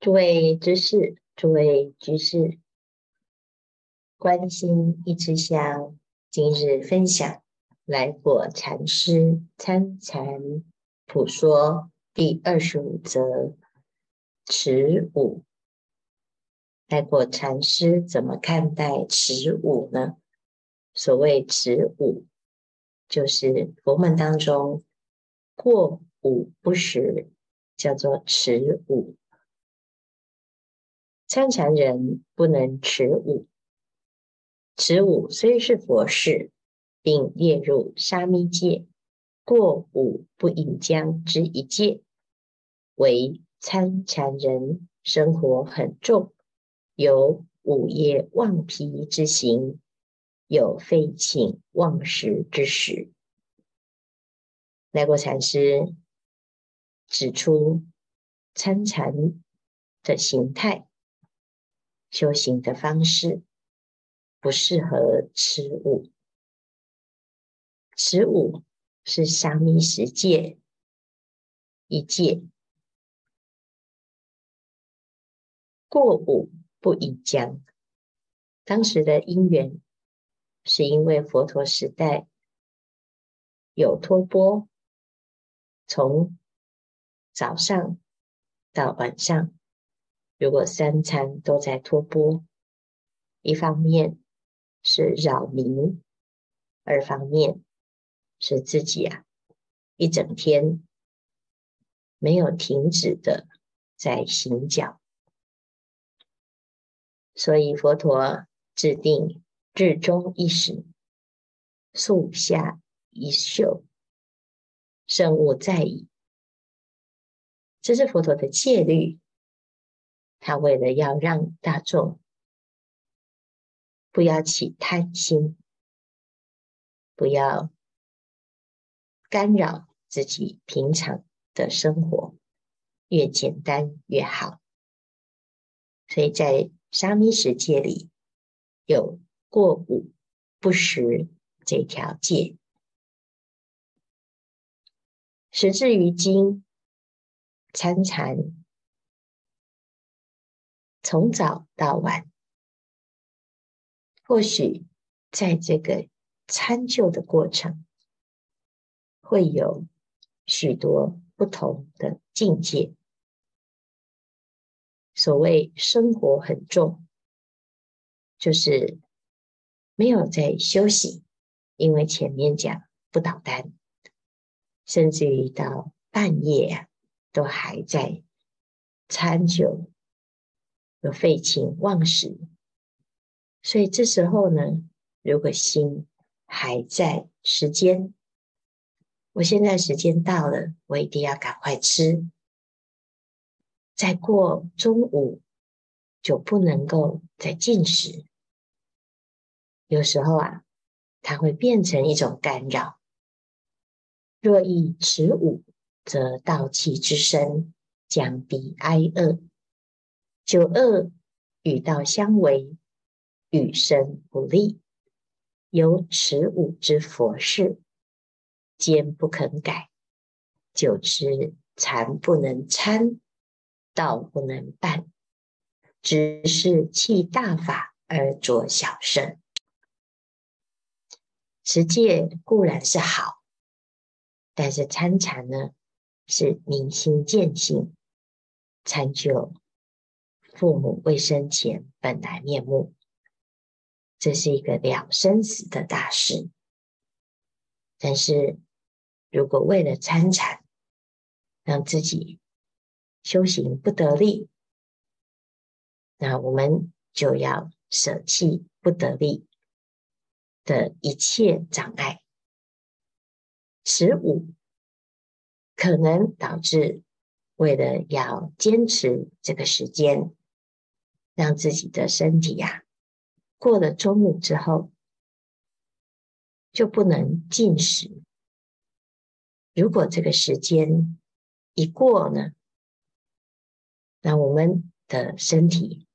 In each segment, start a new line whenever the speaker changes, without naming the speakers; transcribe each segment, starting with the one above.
诸位居士，诸位居士，关心一支香，今日分享来果禅师参禅普说第二十五则持五。来果禅师怎么看待持五呢？所谓持五，就是佛门当中过午不食，叫做持五。参禅人不能持五，持五虽是佛事，并列入沙弥戒，过午不饮浆之一戒，为参禅人生活很重，有午夜忘疲之行，有废寝忘食之时。来果禅师指出参禅的形态。修行的方式不适合持五，持五是沙弥十戒一戒，过午不饮浆。当时的因缘是因为佛陀时代有托钵，从早上到晚上。如果三餐都在托钵，一方面是扰民，二方面是自己啊，一整天没有停止的在行脚，所以佛陀制定日中一食，宿下一宿，慎勿再矣。这是佛陀的戒律。他为了要让大众不要起贪心，不要干扰自己平常的生活，越简单越好。所以在沙弥十戒里有过午不食这条戒，时至于今参禅。从早到晚，或许在这个参究的过程，会有许多不同的境界。所谓生活很重，就是没有在休息，因为前面讲不倒单，甚至于到半夜啊，都还在参究。有废寝忘食，所以这时候呢，如果心还在时间，我现在时间到了，我一定要赶快吃。再过中午就不能够再进食。有时候啊，它会变成一种干扰。若一持五，则道气之身将必哀恶。九恶与道相违，与身不利。由持五之佛事，坚不肯改。久之禅不能参，道不能办，只是弃大法而着小圣。持戒固然是好，但是参禅呢，是明心见性，参就。父母未生前本来面目，这是一个了生死的大事。但是，如果为了参禅，让自己修行不得力，那我们就要舍弃不得力的一切障碍。十五可能导致为了要坚持这个时间。让自己的身体呀、啊，过了中午之后就不能进食。如果这个时间一过呢，那我们的身体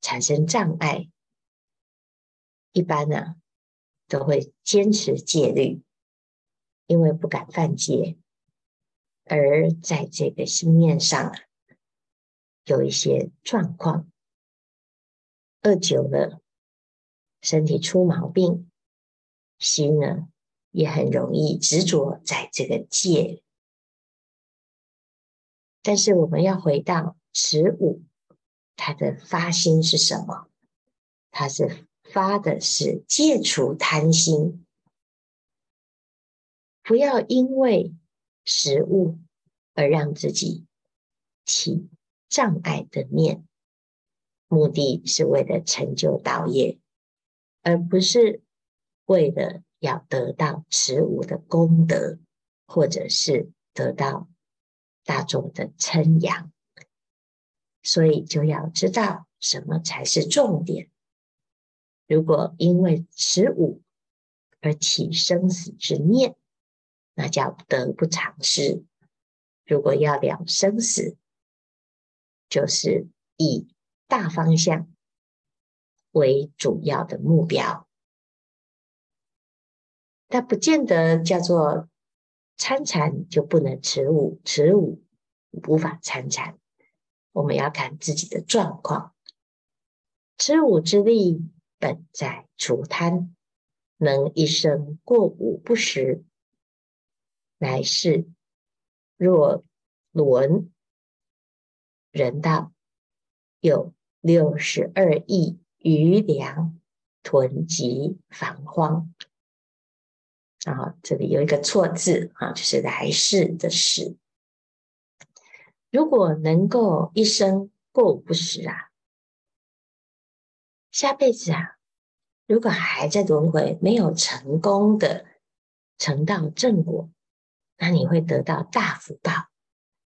产生障碍，一般呢都会坚持戒律，因为不敢犯戒，而在这个心念上。有一些状况，饿久了，身体出毛病，心呢也很容易执着在这个戒。但是我们要回到持五，它的发心是什么？它是发的是戒除贪心，不要因为食物而让自己起障碍的念，目的是为了成就道业，而不是为了要得到持五的功德，或者是得到大众的称扬。所以就要知道什么才是重点。如果因为持五而起生死之念，那叫得不偿失。如果要了生死，就是以大方向为主要的目标。但不见得叫做参禅就不能持五，持五无法参禅。我们要看自己的状况，持五之力本在除贪，能一生过午不食，来世若轮人道，有六十二亿余粮囤积繁荒。然后这里有一个错字啊，就是来世的世。如果能够一生过午不食啊，下辈子啊，如果还在轮回，没有成功的成道正果，那你会得到大福报，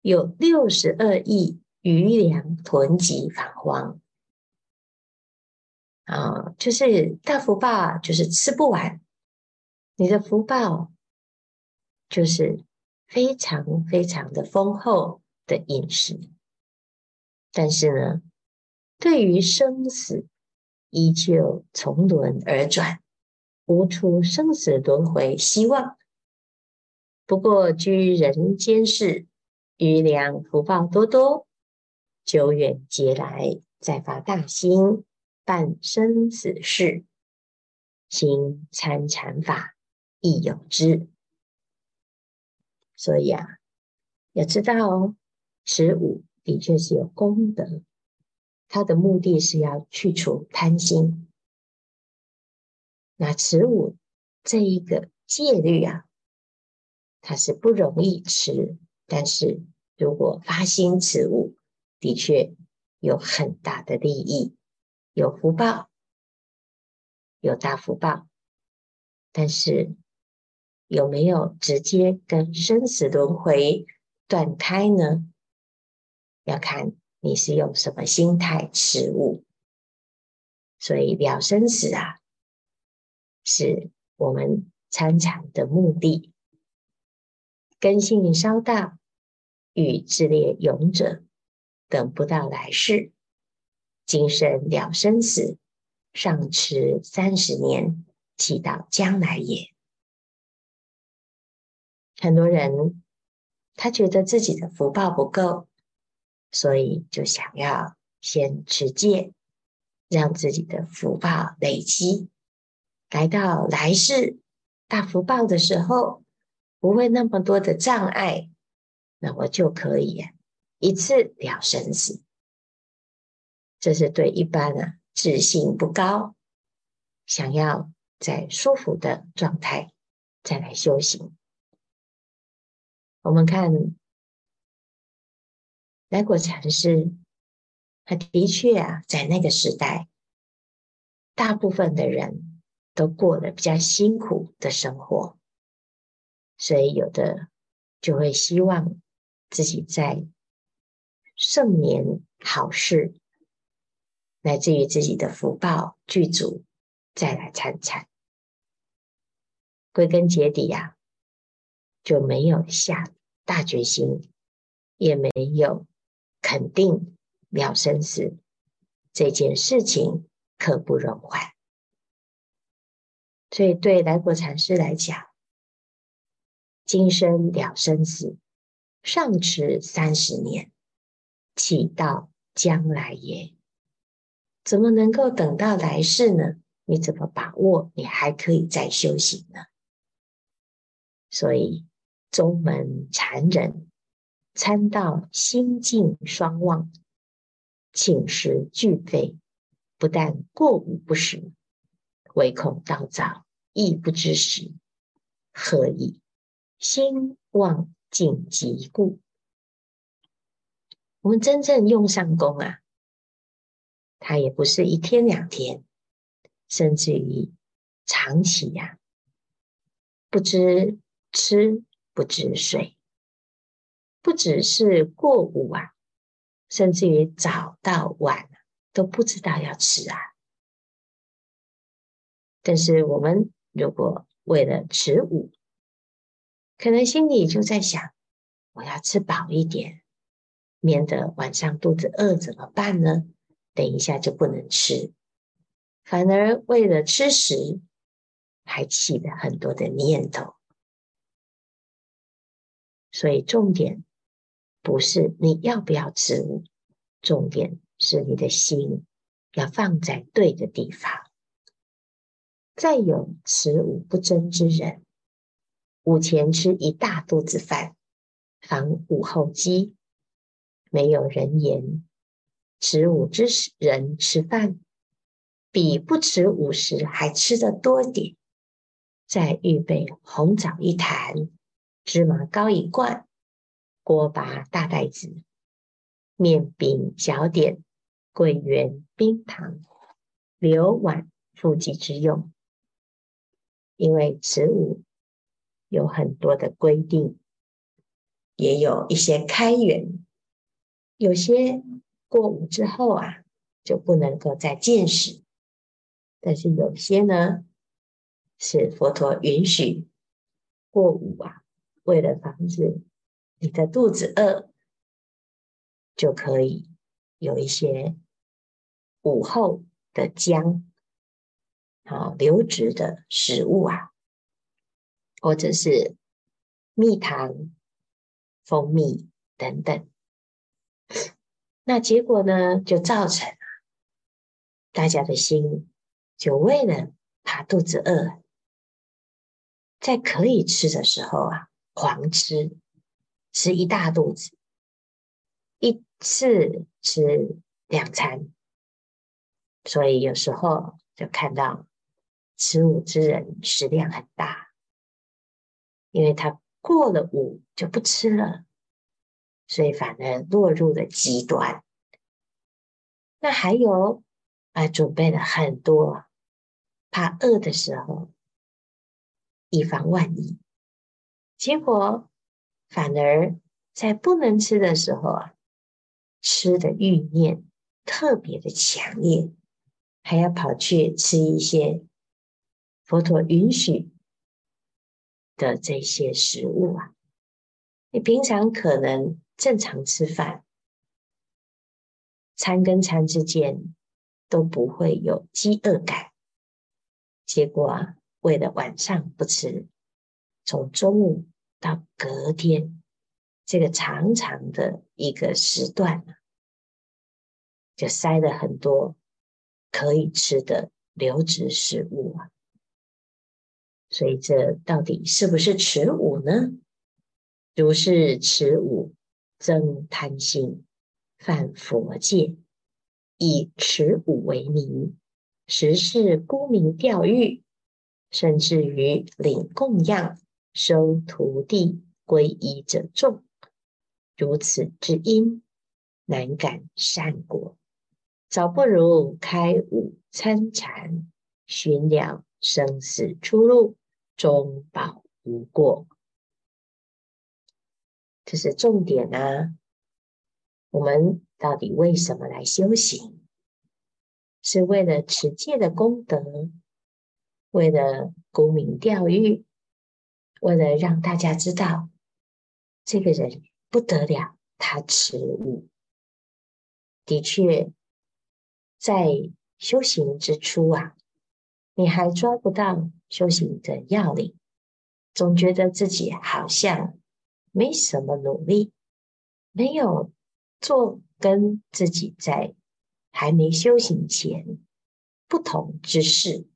有六十二亿余粮囤积防荒啊，就是大福报，就是吃不完，你的福报就是非常非常的丰厚。的饮食，但是呢，对于生死依旧从轮而转，无出生死轮回希望。不过居人间世，余粮福报多多，久远劫来再发大心，办生死事，行参禅法亦有之。所以啊，要知道哦。持五的确是有功德，它的目的是要去除贪心。那持五这一个戒律啊，它是不容易持，但是如果发心持五，的确有很大的利益，有福报，有大福报。但是有没有直接跟生死轮回断开呢？要看你是用什么心态持物，所以了生死啊，是我们参禅的目的。根性稍大，与自劣勇者，等不到来世，今生了生死，尚迟三十年，岂道将来也。很多人他觉得自己的福报不够。所以就想要先持戒，让自己的福报累积，来到来世大福报的时候，不会那么多的障碍，那我就可以一次了生死。这是对一般啊自信不高，想要在舒服的状态再来修行。我们看。来果禅师，他的确啊，在那个时代，大部分的人都过了比较辛苦的生活，所以有的就会希望自己在盛年好事，乃至于自己的福报具足，再来参禅。归根结底呀、啊，就没有下大决心，也没有。肯定了生死这件事情刻不容缓，所以对来果禅师来讲，今生了生死尚迟三十年，起到将来耶，怎么能够等到来世呢？你怎么把握？你还可以再修行呢？所以，宗门禅人参道心境双忘，寝食俱废，不但过午不食，唯恐道早亦不知时。何以？心忘境疾故。我们真正用上功啊，它也不是一天两天，甚至于长期呀、啊，不知吃不知睡，不只是过午啊，甚至于早到晚都不知道要吃啊。但是我们如果为了持午，可能心里就在想，我要吃饱一点。免得晚上肚子饿怎么办呢？等一下就不能吃，反而为了吃食，还起了很多的念头。所以重点不是你要不要吃，重点是你的心要放在对的地方。再有持五不争之人，午前吃一大肚子饭，防午后饥。没有人言，持午之人吃饭，比不持午时还吃得多点。再预备红枣一坛，芝麻糕一罐，锅巴大袋子，面饼小点，桂圆冰糖，留晚复继之用。因为持午有很多的规定，也有一些开源。有些过午之后啊，就不能够再进食；但是有些呢，是佛陀允许过午啊，为了防止你的肚子饿，就可以有一些午后的姜，啊，流质的食物啊，或者是蜜糖、蜂蜜等等。那结果呢，就造成了大家的心就为了怕肚子饿，在可以吃的时候啊，狂吃，吃一大肚子，一次吃两餐，所以有时候就看到吃午之人食量很大，因为他过了午就不吃了。所以反而落入了极端。那还有啊，准备了很多，怕饿的时候，以防万一。结果反而在不能吃的时候啊，吃的欲念特别的强烈，还要跑去吃一些佛陀允许的这些食物啊。你平常可能。正常吃饭，餐跟餐之间都不会有饥饿感。结果啊，为了晚上不吃，从中午到隔天这个长长的一个时段，就塞了很多可以吃的流质食物啊。所以这到底是不是持午呢？如是持午。增贪心，犯佛戒，以持午为名，实是沽名钓誉，甚至于领供养、收徒弟、皈依者众，如此之因，难感善果，早不如开悟参禅，寻了生死出路，终保无过。这是重点啊！我们到底为什么来修行？是为了持戒的功德，为了沽名钓誉，为了让大家知道这个人不得了，他持悟。的确，在修行之初啊，你还抓不到修行的要领，总觉得自己好像。没什么努力，没有做跟自己在还没修行前不同之事，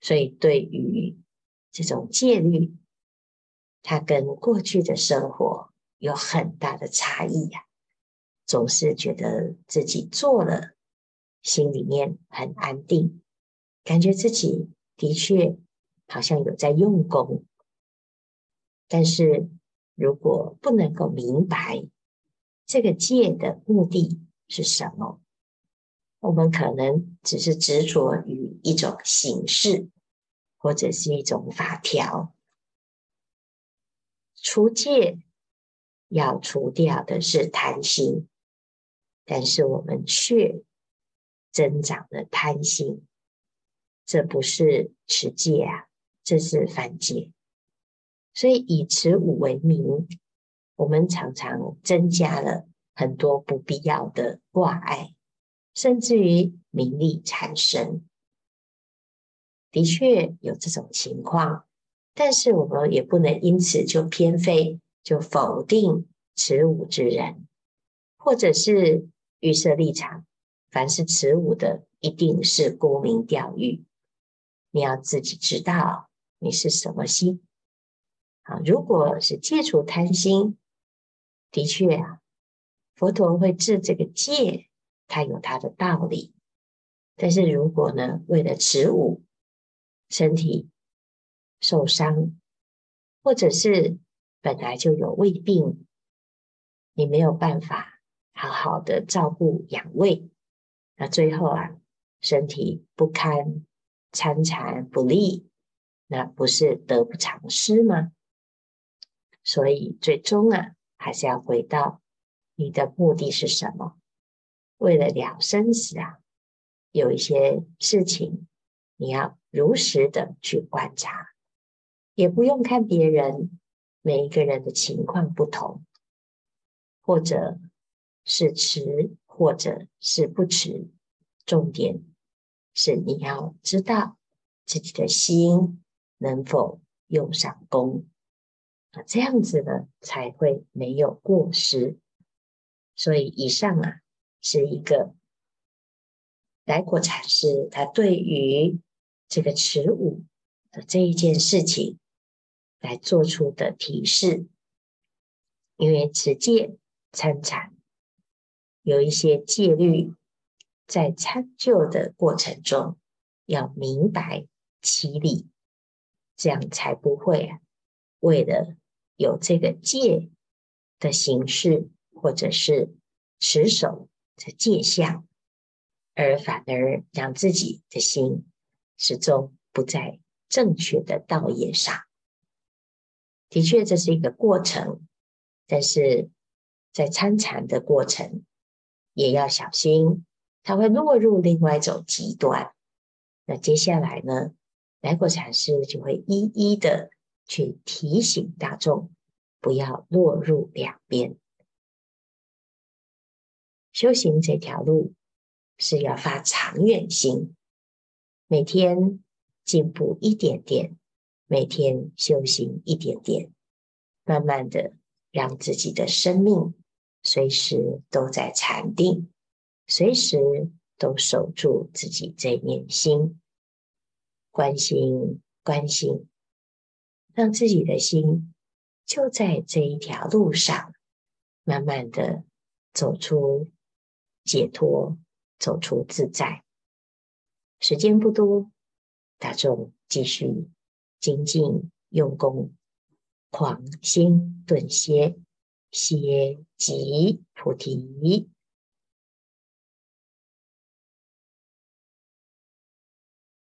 所以对于这种戒律，它跟过去的生活有很大的差异呀、啊。总是觉得自己做了，心里面很安定，感觉自己的确好像有在用功，但是如果不能够明白这个戒的目的是什么，我们可能只是执着于一种形式，或者是一种法条。除戒要除掉的是贪心，但是我们却增长了贪心，这不是持戒啊，这是犯戒。所以以持五为名，我们常常增加了很多不必要的挂碍，甚至于名利缠身。的确有这种情况，但是我们也不能因此就偏废，就否定持五之人，或者是预设立场。凡是持五的，一定是沽名钓誉。你要自己知道你是什么心。啊，如果是戒除贪心，的确啊，佛陀会治这个戒，它有它的道理。但是如果呢，为了持物，身体受伤，或者是本来就有胃病，你没有办法好好的照顾养胃。那最后啊，身体不堪参禅不利，那不是得不偿失吗？所以最终啊，还是要回到你的目的是什么？为了了生死啊，有一些事情你要如实的去观察，也不用看别人，每一个人的情况不同，或者是持。或者是不持，重点是你要知道自己的心能否用上功，这样子呢才会没有过失。所以以上啊是一个来果禅师他对于这个持五的这一件事情来做出的提示，因为持戒参禅。有一些戒律，在参究的过程中，要明白其理，这样才不会啊，为了有这个戒的形式，或者是持守的戒相，而反而让自己的心始终不在正确的道业上。的确，这是一个过程，但是在参禅的过程。也要小心，它会落入另外一种极端。那接下来呢，来果禅师就会一一的去提醒大众，不要落入两边。修行这条路是要发长远心，每天进步一点点，每天修行一点点，慢慢的让自己的生命。随时都在禅定，随时都守住自己这念心，关心关心，让自己的心就在这一条路上，慢慢的走出解脱，走出自在。时间不多，大众继续精进用功，狂心顿歇。歇即菩提。